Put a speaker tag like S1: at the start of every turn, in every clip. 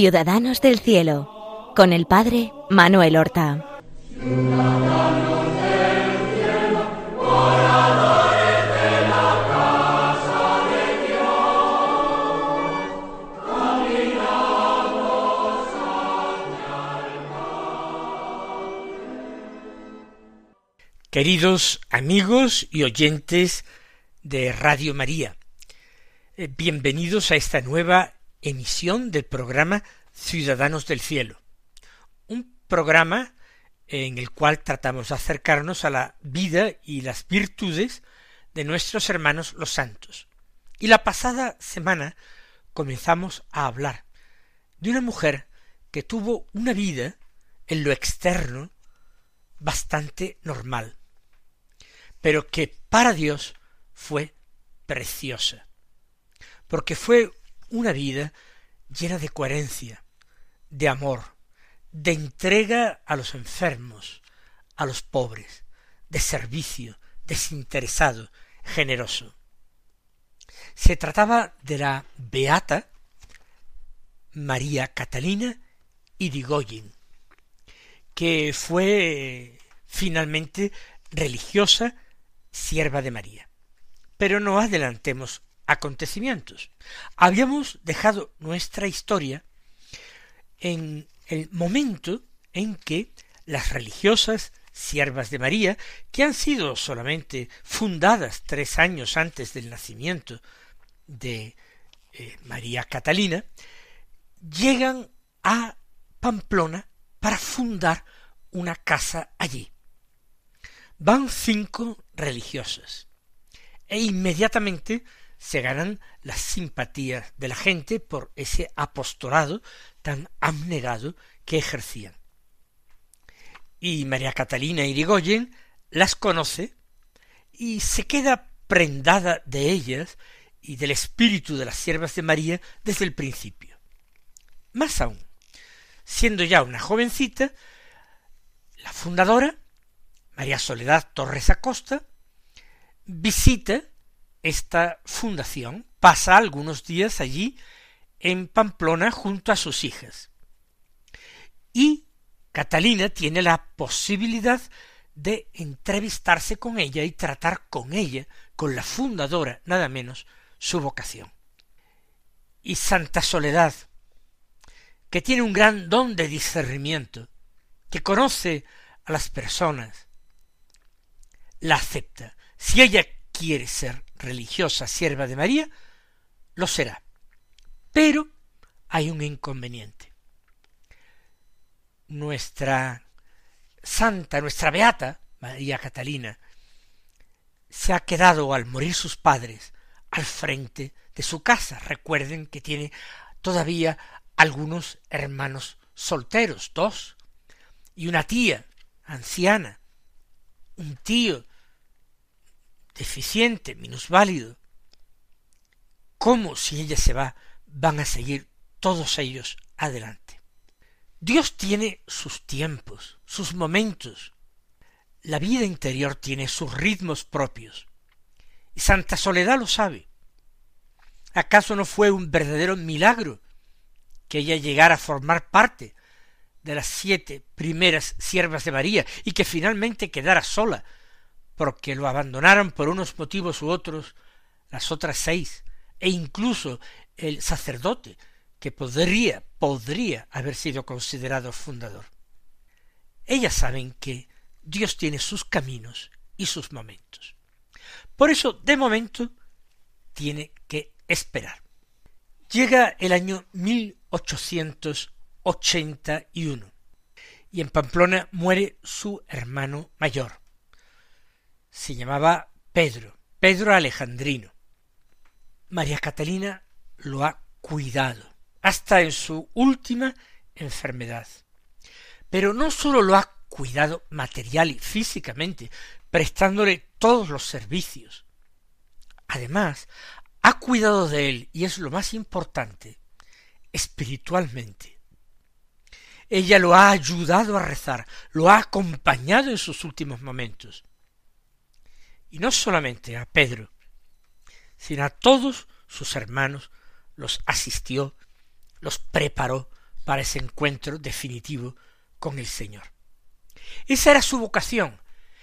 S1: Ciudadanos del Cielo, con el Padre Manuel Horta.
S2: Queridos amigos y oyentes de Radio María, eh, bienvenidos a esta nueva emisión del programa Ciudadanos del Cielo, un programa en el cual tratamos de acercarnos a la vida y las virtudes de nuestros hermanos los santos. Y la pasada semana comenzamos a hablar de una mujer que tuvo una vida en lo externo bastante normal, pero que para Dios fue preciosa, porque fue una vida llena de coherencia, de amor, de entrega a los enfermos, a los pobres, de servicio, desinteresado, generoso. Se trataba de la beata María Catalina Irigoyen, que fue finalmente religiosa sierva de María. Pero no adelantemos acontecimientos. Habíamos dejado nuestra historia en el momento en que las religiosas siervas de María, que han sido solamente fundadas tres años antes del nacimiento de eh, María Catalina, llegan a Pamplona para fundar una casa allí van cinco religiosas e inmediatamente se ganan las simpatías de la gente por ese apostolado tan abnegado que ejercían. Y María Catalina Irigoyen las conoce y se queda prendada de ellas y del espíritu de las siervas de María desde el principio. Más aún, siendo ya una jovencita, la fundadora María Soledad Torres Acosta, visita esta fundación, pasa algunos días allí en Pamplona junto a sus hijas. Y Catalina tiene la posibilidad de entrevistarse con ella y tratar con ella, con la fundadora, nada menos, su vocación. Y Santa Soledad, que tiene un gran don de discernimiento, que conoce a las personas, la acepta. Si ella quiere ser religiosa, sierva de María, lo será. Pero hay un inconveniente. Nuestra santa, nuestra beata, María Catalina, se ha quedado al morir sus padres al frente de su casa. Recuerden que tiene todavía algunos hermanos solteros, dos, y una tía anciana, un tío deficiente, minusválido. ¿Cómo si ella se va van a seguir todos ellos adelante? Dios tiene sus tiempos, sus momentos. La vida interior tiene sus ritmos propios. Y Santa Soledad lo sabe. ¿Acaso no fue un verdadero milagro que ella llegara a formar parte de las siete primeras siervas de María y que finalmente quedara sola porque lo abandonaron por unos motivos u otros las otras seis, e incluso el sacerdote, que podría, podría haber sido considerado fundador. Ellas saben que Dios tiene sus caminos y sus momentos. Por eso, de momento, tiene que esperar. Llega el año 1881 y en Pamplona muere su hermano mayor, se llamaba Pedro, Pedro Alejandrino. María Catalina lo ha cuidado hasta en su última enfermedad. Pero no sólo lo ha cuidado material y físicamente, prestándole todos los servicios. Además, ha cuidado de él, y es lo más importante, espiritualmente. Ella lo ha ayudado a rezar, lo ha acompañado en sus últimos momentos y no solamente a Pedro, sino a todos sus hermanos, los asistió, los preparó para ese encuentro definitivo con el Señor. Esa era su vocación,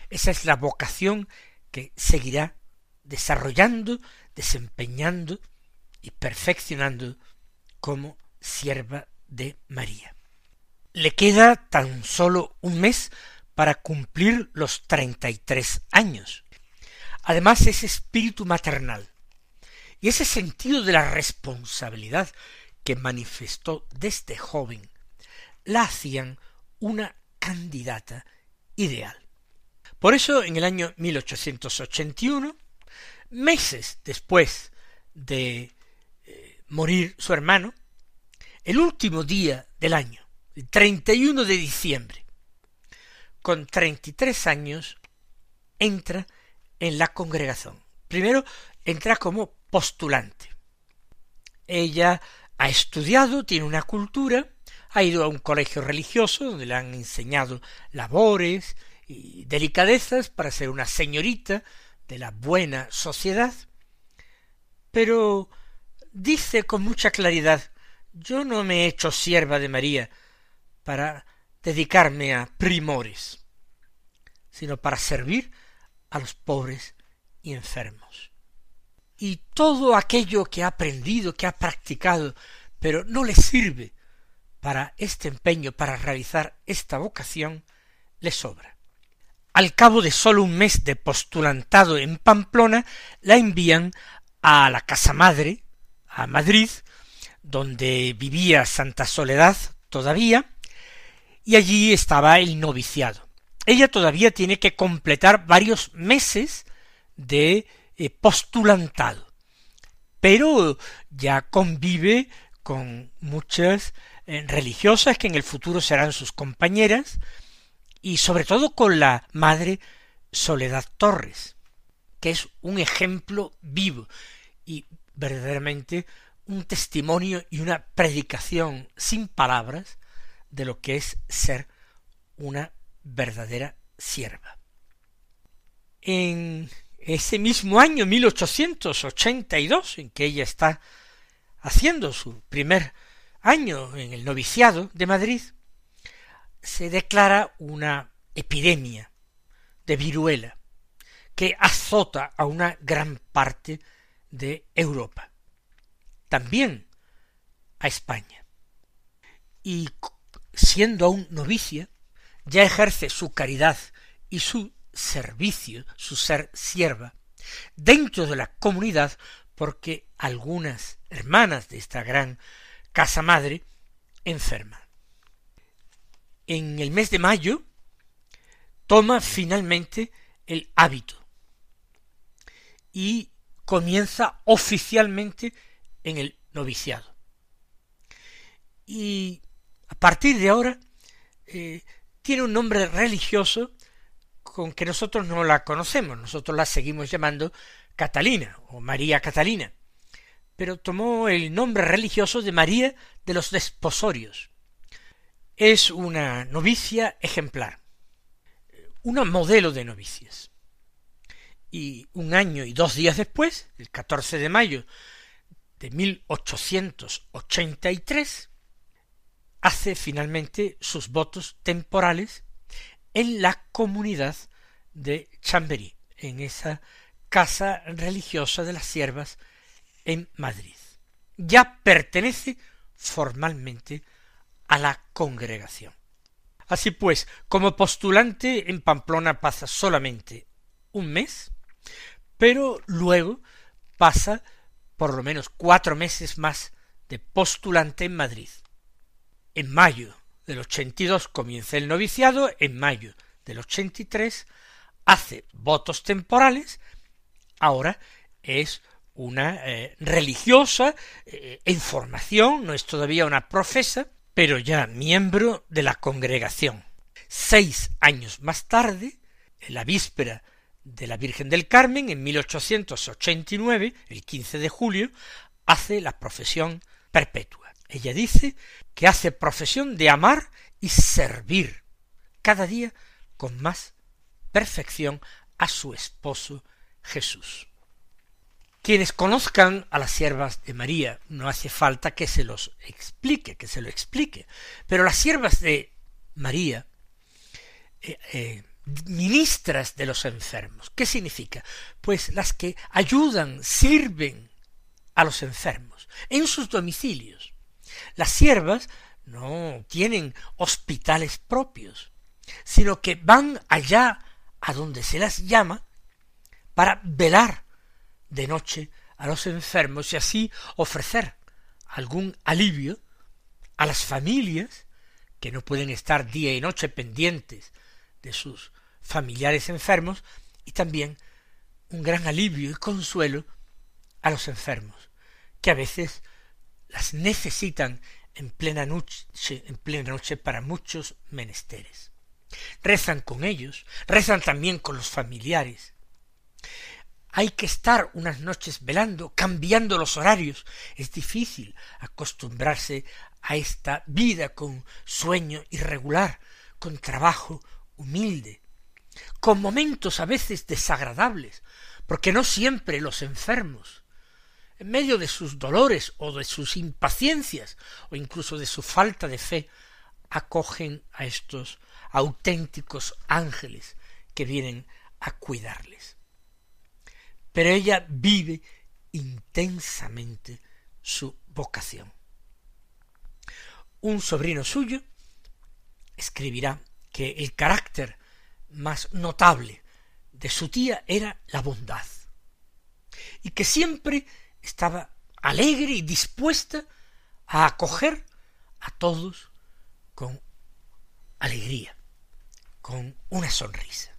S2: esa es la vocación que seguirá desarrollando, desempeñando y perfeccionando como sierva de María. Le queda tan solo un mes para cumplir los treinta y tres años. Además, ese espíritu maternal y ese sentido de la responsabilidad que manifestó desde joven la hacían una candidata ideal. Por eso, en el año 1881, meses después de eh, morir su hermano, el último día del año, el 31 de diciembre, con treinta y tres años, entra en la congregación. Primero entra como postulante. Ella ha estudiado, tiene una cultura, ha ido a un colegio religioso donde le han enseñado labores y delicadezas para ser una señorita de la buena sociedad, pero dice con mucha claridad yo no me he hecho sierva de María para dedicarme a primores, sino para servir a los pobres y enfermos. Y todo aquello que ha aprendido, que ha practicado, pero no le sirve para este empeño, para realizar esta vocación, le sobra. Al cabo de sólo un mes de postulantado en Pamplona, la envían a la casa madre, a Madrid, donde vivía Santa Soledad todavía, y allí estaba el noviciado. Ella todavía tiene que completar varios meses de eh, postulantado, pero ya convive con muchas eh, religiosas que en el futuro serán sus compañeras, y sobre todo con la madre Soledad Torres, que es un ejemplo vivo y verdaderamente un testimonio y una predicación sin palabras de lo que es ser una verdadera sierva. En ese mismo año 1882, en que ella está haciendo su primer año en el noviciado de Madrid, se declara una epidemia de viruela que azota a una gran parte de Europa, también a España. Y siendo aún novicia, ya ejerce su caridad y su servicio, su ser sierva, dentro de la comunidad, porque algunas hermanas de esta gran casa madre enferman en el mes de mayo, toma finalmente el hábito y comienza oficialmente en el noviciado. Y a partir de ahora eh, tiene un nombre religioso con que nosotros no la conocemos, nosotros la seguimos llamando Catalina o María Catalina, pero tomó el nombre religioso de María de los Desposorios, es una novicia ejemplar, una modelo de novicias. Y un año y dos días después, el 14 de mayo de 1883, hace finalmente sus votos temporales en la comunidad de Chamberí, en esa casa religiosa de las siervas en Madrid. Ya pertenece formalmente a la congregación. Así pues, como postulante en Pamplona pasa solamente un mes, pero luego pasa por lo menos cuatro meses más de postulante en Madrid. En mayo del ochenta y dos comienza el noviciado, en mayo del ochenta y tres hace votos temporales, ahora es una eh, religiosa eh, en formación, no es todavía una profesa, pero ya miembro de la congregación. Seis años más tarde, en la víspera de la Virgen del Carmen, en 1889, el 15 de julio, hace la profesión perpetua. Ella dice que hace profesión de amar y servir cada día con más perfección a su esposo Jesús. Quienes conozcan a las siervas de María, no hace falta que se los explique, que se lo explique, pero las siervas de María, eh, eh, ministras de los enfermos, ¿qué significa? Pues las que ayudan, sirven a los enfermos en sus domicilios. Las siervas no tienen hospitales propios, sino que van allá a donde se las llama para velar de noche a los enfermos y así ofrecer algún alivio a las familias que no pueden estar día y noche pendientes de sus familiares enfermos y también un gran alivio y consuelo a los enfermos que a veces las necesitan en plena noche, en plena noche para muchos menesteres. Rezan con ellos, rezan también con los familiares, hay que estar unas noches velando, cambiando los horarios. Es difícil acostumbrarse a esta vida con sueño irregular, con trabajo humilde, con momentos a veces desagradables, porque no siempre los enfermos, en medio de sus dolores o de sus impaciencias o incluso de su falta de fe, acogen a estos auténticos ángeles que vienen a cuidarles pero ella vive intensamente su vocación. Un sobrino suyo escribirá que el carácter más notable de su tía era la bondad, y que siempre estaba alegre y dispuesta a acoger a todos con alegría, con una sonrisa.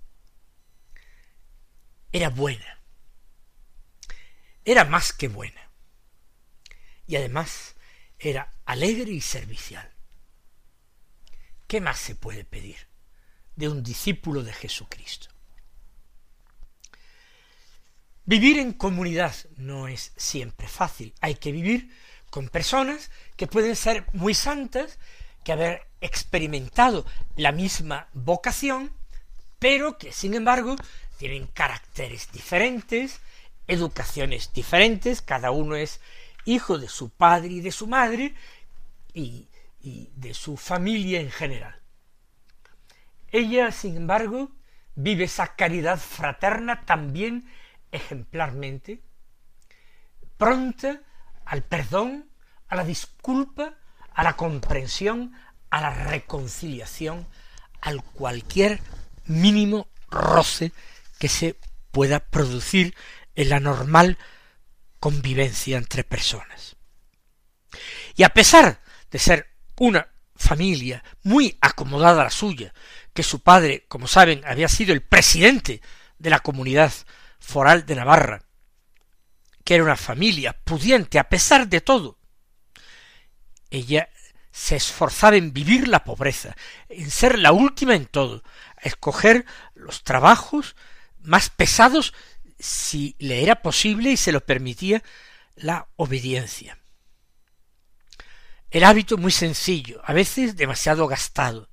S2: Era buena, era más que buena. Y además era alegre y servicial. ¿Qué más se puede pedir de un discípulo de Jesucristo? Vivir en comunidad no es siempre fácil. Hay que vivir con personas que pueden ser muy santas, que haber experimentado la misma vocación, pero que sin embargo tienen caracteres diferentes, educaciones diferentes, cada uno es hijo de su padre y de su madre y, de su familia en general. Ella, sin embargo, vive esa caridad fraterna también ejemplarmente, pronta al perdón, a la disculpa, a la comprensión, a la reconciliación, al cualquier mínimo roce que se pueda producir en la normal convivencia entre personas. Y a pesar de ser una familia muy acomodada a la suya, que su padre, como saben, había sido el presidente de la comunidad foral de Navarra, que era una familia pudiente a pesar de todo, ella se esforzaba en vivir la pobreza, en ser la última en todo, a escoger los trabajos más pesados si le era posible y se lo permitía la obediencia. El hábito muy sencillo, a veces demasiado gastado,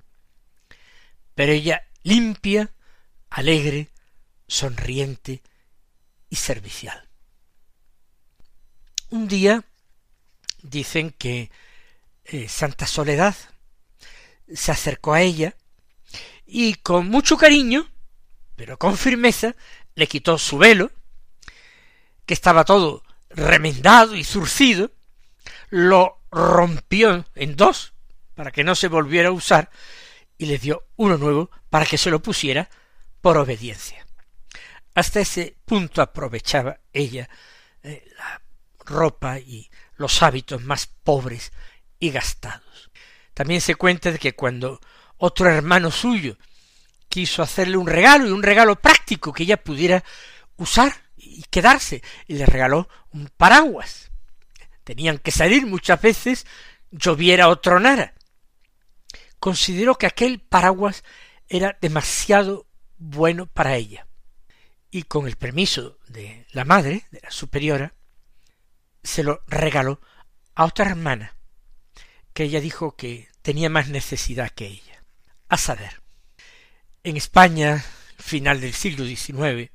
S2: pero ella limpia, alegre, sonriente servicial. Un día dicen que eh, Santa Soledad se acercó a ella y con mucho cariño, pero con firmeza, le quitó su velo, que estaba todo remendado y zurcido, lo rompió en dos para que no se volviera a usar y le dio uno nuevo para que se lo pusiera por obediencia. Hasta ese punto aprovechaba ella eh, la ropa y los hábitos más pobres y gastados. También se cuenta de que cuando otro hermano suyo quiso hacerle un regalo y un regalo práctico que ella pudiera usar y quedarse y le regaló un paraguas. Tenían que salir muchas veces, lloviera o tronara. Consideró que aquel paraguas era demasiado bueno para ella. Y con el permiso de la madre, de la superiora, se lo regaló a otra hermana, que ella dijo que tenía más necesidad que ella. A saber, en España, final del siglo XIX,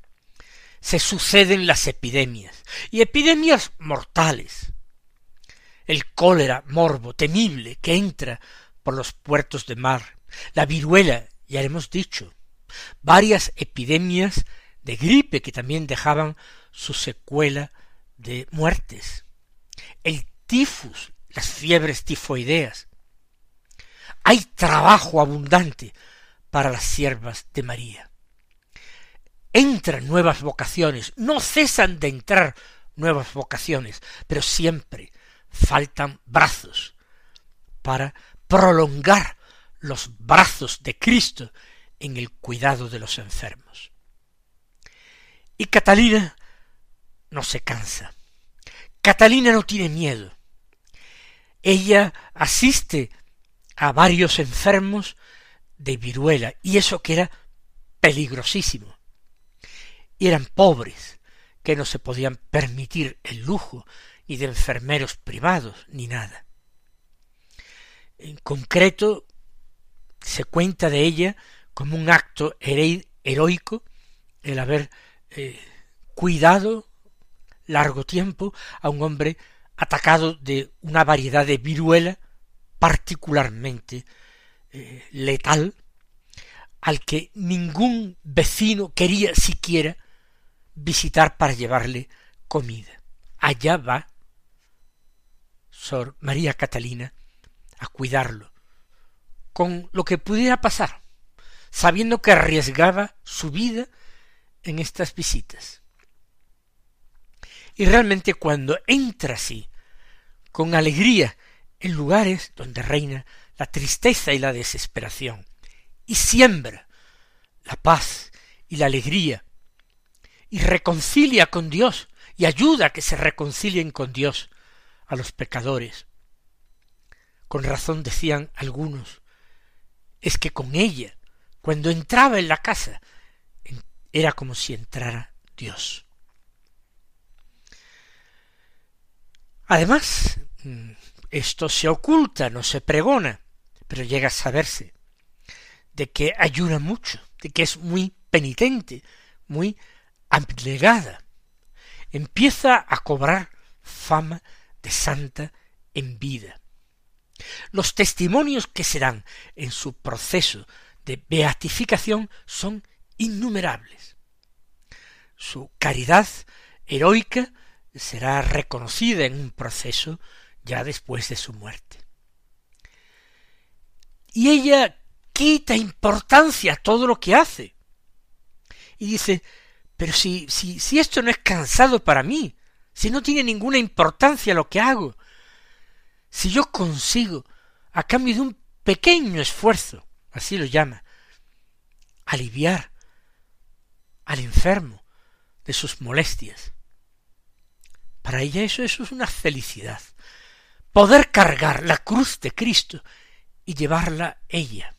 S2: se suceden las epidemias, y epidemias mortales. El cólera morbo temible que entra por los puertos de mar, la viruela, ya hemos dicho, varias epidemias de gripe que también dejaban su secuela de muertes, el tifus, las fiebres tifoideas. Hay trabajo abundante para las siervas de María. Entran nuevas vocaciones, no cesan de entrar nuevas vocaciones, pero siempre faltan brazos para prolongar los brazos de Cristo en el cuidado de los enfermos. Y Catalina no se cansa. Catalina no tiene miedo. Ella asiste a varios enfermos de viruela, y eso que era peligrosísimo. Y eran pobres, que no se podían permitir el lujo ni de enfermeros privados, ni nada. En concreto, se cuenta de ella como un acto heroico el haber eh, cuidado largo tiempo a un hombre atacado de una variedad de viruela particularmente eh, letal, al que ningún vecino quería siquiera visitar para llevarle comida. Allá va Sor María Catalina a cuidarlo, con lo que pudiera pasar, sabiendo que arriesgaba su vida en estas visitas. Y realmente cuando entra así, con alegría, en lugares donde reina la tristeza y la desesperación, y siembra la paz y la alegría, y reconcilia con Dios, y ayuda a que se reconcilien con Dios a los pecadores. Con razón decían algunos, es que con ella, cuando entraba en la casa, era como si entrara Dios. Además, mm, esto se oculta, no se pregona, pero llega a saberse de que ayuda mucho, de que es muy penitente, muy abnegada. Empieza a cobrar fama de santa en vida. Los testimonios que se dan en su proceso de beatificación son innumerables. Su caridad heroica será reconocida en un proceso ya después de su muerte. Y ella quita importancia a todo lo que hace. Y dice, pero si, si, si esto no es cansado para mí, si no tiene ninguna importancia lo que hago, si yo consigo, a cambio de un pequeño esfuerzo, así lo llama, aliviar al enfermo de sus molestias, para ella eso, es una felicidad. Poder cargar la cruz de Cristo y llevarla ella.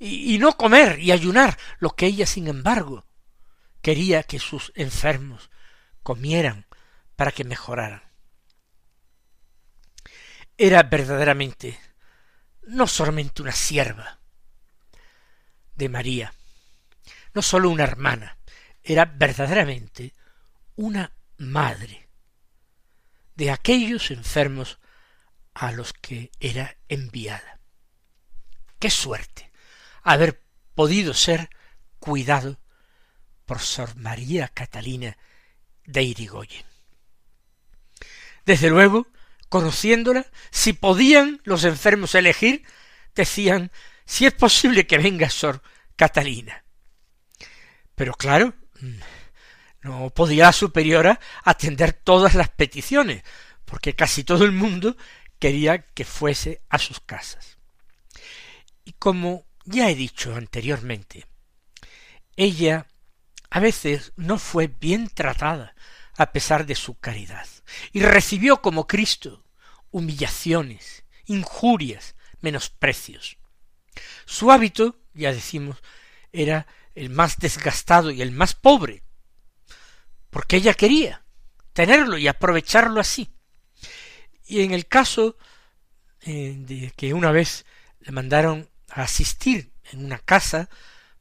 S2: Y, y no comer y ayunar lo que ella, sin embargo, quería que sus enfermos comieran para que mejoraran. Era verdaderamente no solamente una sierva de María, no sólo una hermana, era verdaderamente una madre de aquellos enfermos a los que era enviada. Qué suerte haber podido ser cuidado por Sor María Catalina de Irigoyen. Desde luego, conociéndola, si podían los enfermos elegir, decían si es posible que venga Sor Catalina. Pero claro, no podía la superiora atender todas las peticiones, porque casi todo el mundo quería que fuese a sus casas. Y como ya he dicho anteriormente, ella a veces no fue bien tratada a pesar de su caridad, y recibió como Cristo humillaciones, injurias, menosprecios. Su hábito, ya decimos, era el más desgastado y el más pobre, porque ella quería tenerlo y aprovecharlo así. Y en el caso eh, de que una vez le mandaron a asistir en una casa,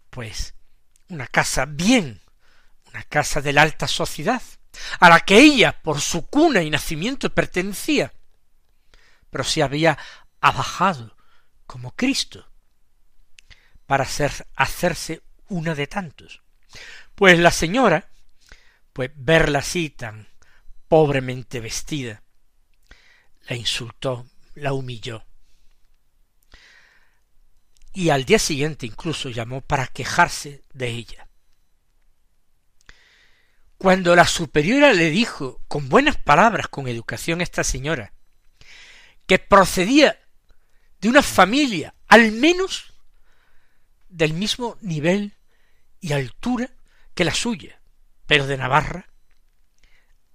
S2: pues una casa bien, una casa de la alta sociedad, a la que ella, por su cuna y nacimiento, pertenecía, pero se había abajado como Cristo para ser, hacerse una de tantos. Pues la señora, pues verla así tan pobremente vestida, la insultó, la humilló. Y al día siguiente incluso llamó para quejarse de ella. Cuando la superiora le dijo con buenas palabras, con educación a esta señora, que procedía de una familia al menos del mismo nivel y altura que la suya, pero de Navarra,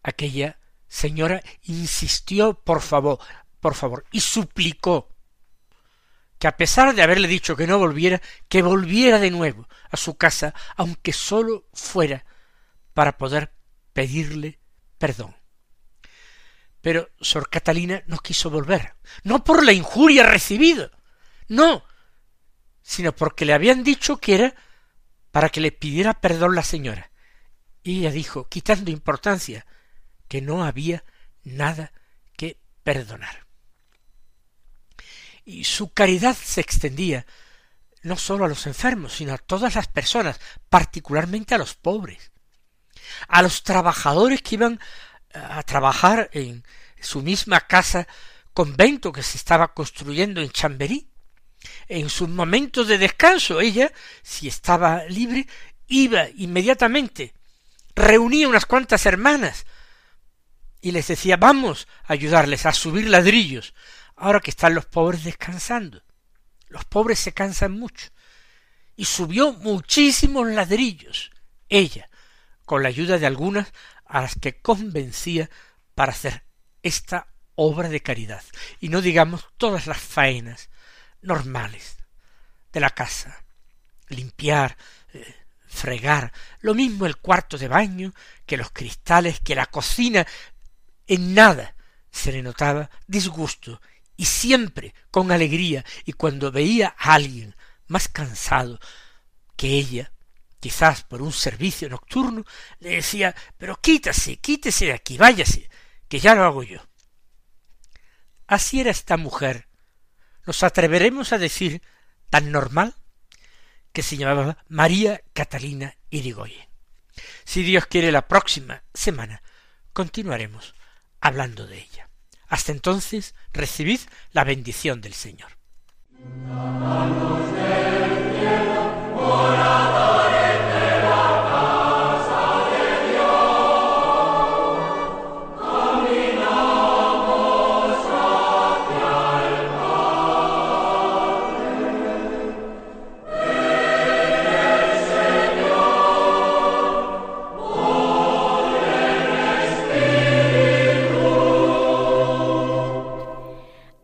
S2: aquella señora insistió por favor, por favor, y suplicó que a pesar de haberle dicho que no volviera, que volviera de nuevo a su casa, aunque sólo fuera para poder pedirle perdón. Pero Sor Catalina no quiso volver, no por la injuria recibida, no, sino porque le habían dicho que era para que le pidiera perdón la señora. Y ella dijo, quitando importancia, que no había nada que perdonar. Y su caridad se extendía no sólo a los enfermos, sino a todas las personas, particularmente a los pobres a los trabajadores que iban a trabajar en su misma casa convento que se estaba construyendo en Chamberí. En sus momentos de descanso, ella, si estaba libre, iba inmediatamente, reunía unas cuantas hermanas y les decía vamos a ayudarles a subir ladrillos, ahora que están los pobres descansando. Los pobres se cansan mucho. Y subió muchísimos ladrillos, ella, con la ayuda de algunas a las que convencía para hacer esta obra de caridad, y no digamos todas las faenas normales de la casa, limpiar, eh, fregar, lo mismo el cuarto de baño, que los cristales, que la cocina, en nada se le notaba disgusto, y siempre con alegría, y cuando veía a alguien más cansado que ella, quizás por un servicio nocturno, le decía pero quítase, quítese de aquí, váyase, que ya lo hago yo. Así era esta mujer, nos atreveremos a decir tan normal, que se llamaba María Catalina Irigoyen. Si Dios quiere la próxima semana continuaremos hablando de ella. Hasta entonces recibid la bendición del Señor.